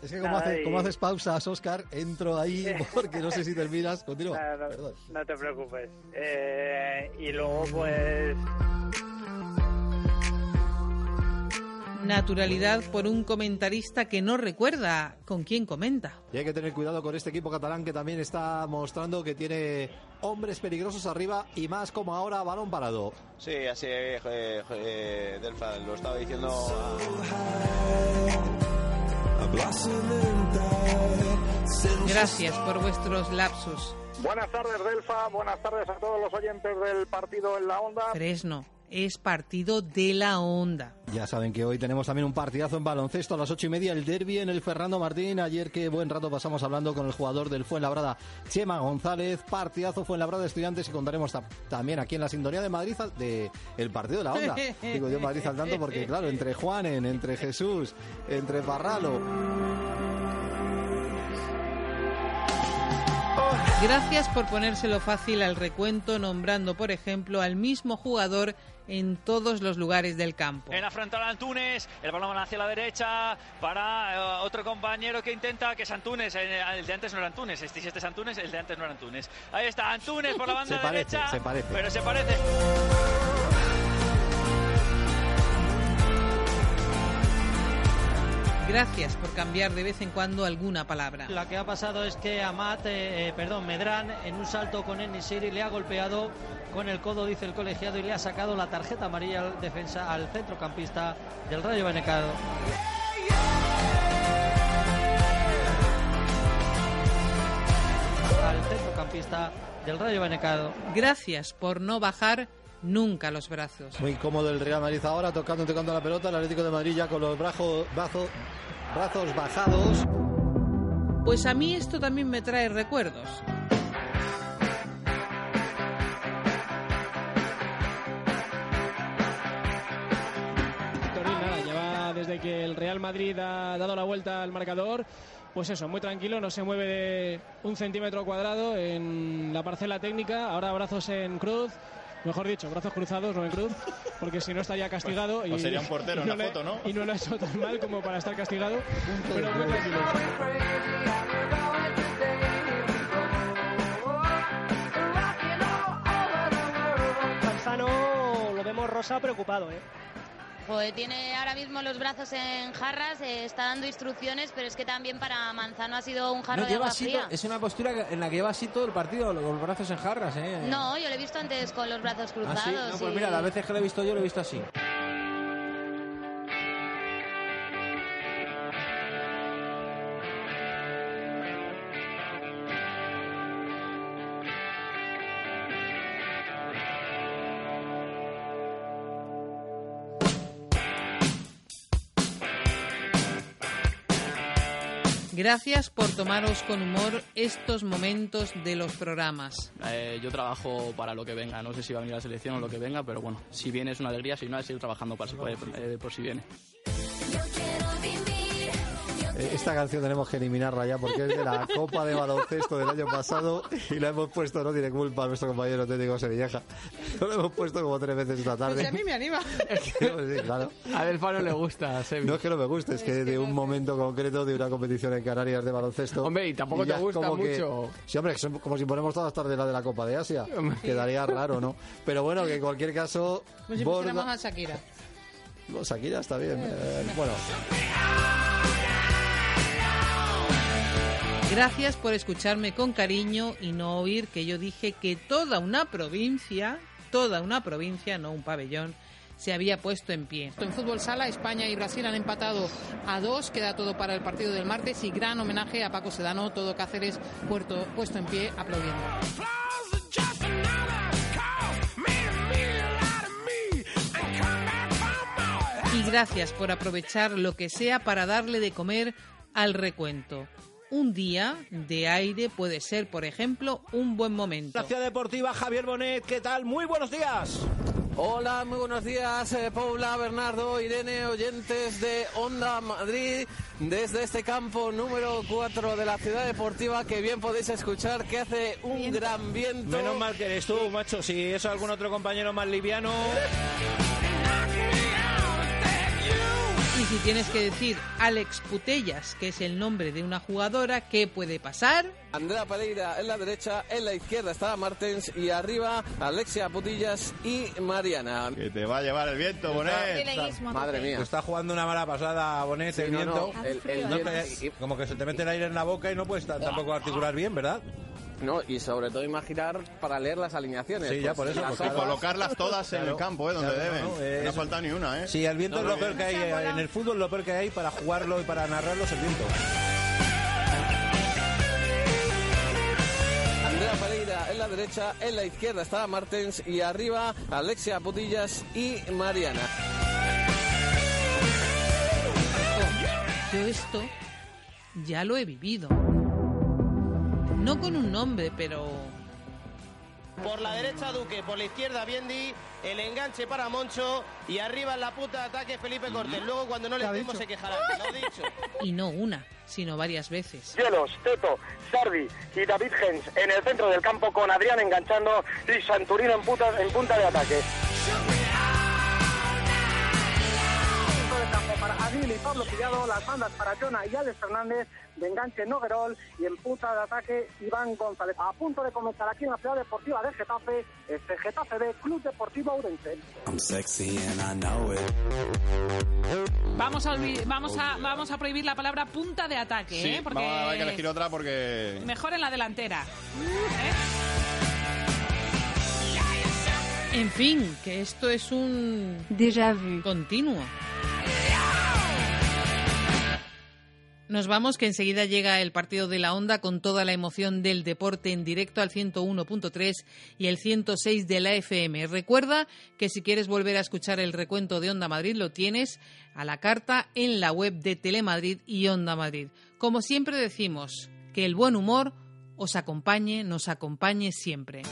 Es que como, Nada, hace- y- como haces pausas, Oscar, entro ahí porque no sé si terminas. Continúa. No, Perdón. no te preocupes. Eh, y luego, pues, Naturalidad por un comentarista que no recuerda con quién comenta. Y hay que tener cuidado con este equipo catalán que también está mostrando que tiene hombres peligrosos arriba y más como ahora balón parado. Sí, así eh, eh, Delfa lo estaba diciendo. Gracias por vuestros lapsus. Buenas tardes, Delfa. Buenas tardes a todos los oyentes del partido en la onda. Fresno es partido de la onda. Ya saben que hoy tenemos también un partidazo en baloncesto a las ocho y media, el derby en el Fernando Martín. Ayer qué buen rato pasamos hablando con el jugador del Fuenlabrada, Chema González. Partidazo Fuenlabrada Estudiantes y contaremos ta- también aquí en la sintonía de Madrid de el partido de la onda. Digo yo Madrid al tanto porque claro, entre Juanen, entre Jesús, entre Parralo. Gracias por ponérselo fácil al recuento nombrando, por ejemplo, al mismo jugador en todos los lugares del campo. En la frontal Antunes, el balón hacia la derecha para eh, otro compañero que intenta que es Antunes, eh, el de antes no era Antunes, este, este es Antunes, el de antes no era Antunes. Ahí está Antunes por la banda Se parece, derecha, se parece. pero se parece. Gracias por cambiar de vez en cuando alguna palabra. La que ha pasado es que Amat, eh, perdón, Medrán, en un salto con Enisiri le ha golpeado con el codo, dice el colegiado, y le ha sacado la tarjeta amarilla al defensa, al centrocampista del Rayo Venecado. Al centrocampista del Rayo Venecado. Gracias por no bajar nunca los brazos. Muy cómodo el Real Madrid ahora, tocando, tocando la pelota. El Atlético de Madrid ya con los brazos bajados. Pues a mí esto también me trae recuerdos. Desde que el Real Madrid ha dado la vuelta al marcador. Pues eso, muy tranquilo, no se mueve de un centímetro cuadrado en la parcela técnica. Ahora brazos en cruz, mejor dicho, brazos cruzados, no en cruz, porque si no estaría castigado. Pues- pues sería un portero y en no la foto, ¿no? Y no lo ha hecho tan mal como para estar castigado. Pero muy tranquilo. Manzano lo vemos rosa preocupado, ¿eh? Pues tiene ahora mismo los brazos en jarras, eh, está dando instrucciones, pero es que también para Manzano ha sido un jarro No, de agua así fría. to- es una postura en la que lleva así todo el partido, los brazos en jarras, ¿eh? No, yo lo he visto antes con los brazos ¿Ah, cruzados. sí? No, pues y- mira, las veces que lo he visto yo lo he visto así. Gracias por tomaros con humor estos momentos de los programas. Eh, yo trabajo para lo que venga. No sé si va a venir la selección o lo que venga, pero bueno, si viene es una alegría, si no, seguir trabajando para, eh, por si viene. Eh, Esta canción tenemos que eliminarla ya porque es de la Copa de Baloncesto del año pasado y la hemos puesto, no tiene culpa nuestro compañero técnico Sevilleja. Lo hemos puesto como tres veces esta tarde. Pues a mí me anima. Sí, claro. A Delfano le gusta, Sevi. No es que no me guste, es que de un momento concreto de una competición en Canarias de baloncesto. Hombre, y tampoco te ya es gusta que- mucho. sí, hombre, como si ponemos todas las tardes la de la Copa de Asia. Quedaría raro, ¿no? Pero bueno, que en cualquier caso. Como si pusiéramos a Shakira. No, Shakira está bien. eh, bueno, Gracias por escucharme con cariño y no oír que yo dije que toda una provincia, toda una provincia, no un pabellón, se había puesto en pie. En fútbol sala, España y Brasil han empatado a dos. Queda todo para el partido del martes y gran homenaje a Paco Sedano, todo Cáceres puerto, puesto en pie aplaudiendo. Y gracias por aprovechar lo que sea para darle de comer al recuento. Un día de aire puede ser, por ejemplo, un buen momento. La Ciudad Deportiva, Javier Bonet, ¿qué tal? Muy buenos días. Hola, muy buenos días, eh, Paula, Bernardo, Irene, oyentes de Onda Madrid, desde este campo número 4 de la ciudad deportiva, que bien podéis escuchar que hace un gran viento. Menos mal que eres tú, macho. Si es algún otro compañero más liviano. Y si tienes que decir Alex Putellas, que es el nombre de una jugadora, ¿qué puede pasar? Andrea Pereira en la derecha, en la izquierda estaba Martens y arriba Alexia Putillas y Mariana. Que te va a llevar el viento, Bonet. Madre mía. Te está jugando una mala pasada, Bonet, Sí, el no, viento. no, el- el No como que se te mete el aire en la boca y no puedes ta- tampoco articular bien, ¿verdad? No, y sobre todo imaginar para leer las alineaciones. Sí, ya pues, por eso. Y colocarlas todas en Claro, el campo, ¿eh? Donde claro, deben. no, No, eh, ha eso- faltado ni una, ¿eh? Sí, el viento No, es lo no, peor que hay. eh, En el fútbol lo peor que hay para jugarlo y para narrarlo es el viento. Andrea Pereira en la derecha, en la izquierda estaba Martens y arriba Alexia Putillas y Mariana. Yo esto ya lo he vivido. No con un nombre, pero Por la derecha Duque, por la izquierda Biendi, el enganche para Moncho y arriba en la puta de ataque Felipe Cortés. Luego cuando no le ¿Qué ha estemos dicho? se quejará. Lo he dicho. y no una, sino varias veces. Hielos, Teto, Sardi y David Hens en el centro del campo con Adrián enganchando y Santurino en, puta- en punta de ataque. Centro del campo para Adil y Pablo Pillado, las bandas para Jonah y Alex Fernández, de enganche Noguerol y en punta de ataque Iván González. A punto de comenzar aquí en la ciudad deportiva de Getafe, este Getafe B, Club Deportivo Ourense. I'm sexy and I know it. Vamos a, vamos a, vamos a prohibir la palabra punta de ataque, Sí, ¿eh? Porque vamos a- hay que elegir otra porque... mejor en la delantera. En fin, que esto es un déjà vu continuo. Nos vamos, que enseguida llega el partido de la Onda con toda la emoción del deporte en directo al 101.3 y el 106 de la FM. Recuerda que si quieres volver a escuchar el recuento de Onda Madrid lo tienes a la carta en la web de Telemadrid y Onda Madrid. Como siempre decimos, que el buen humor os acompañe, nos acompañe siempre.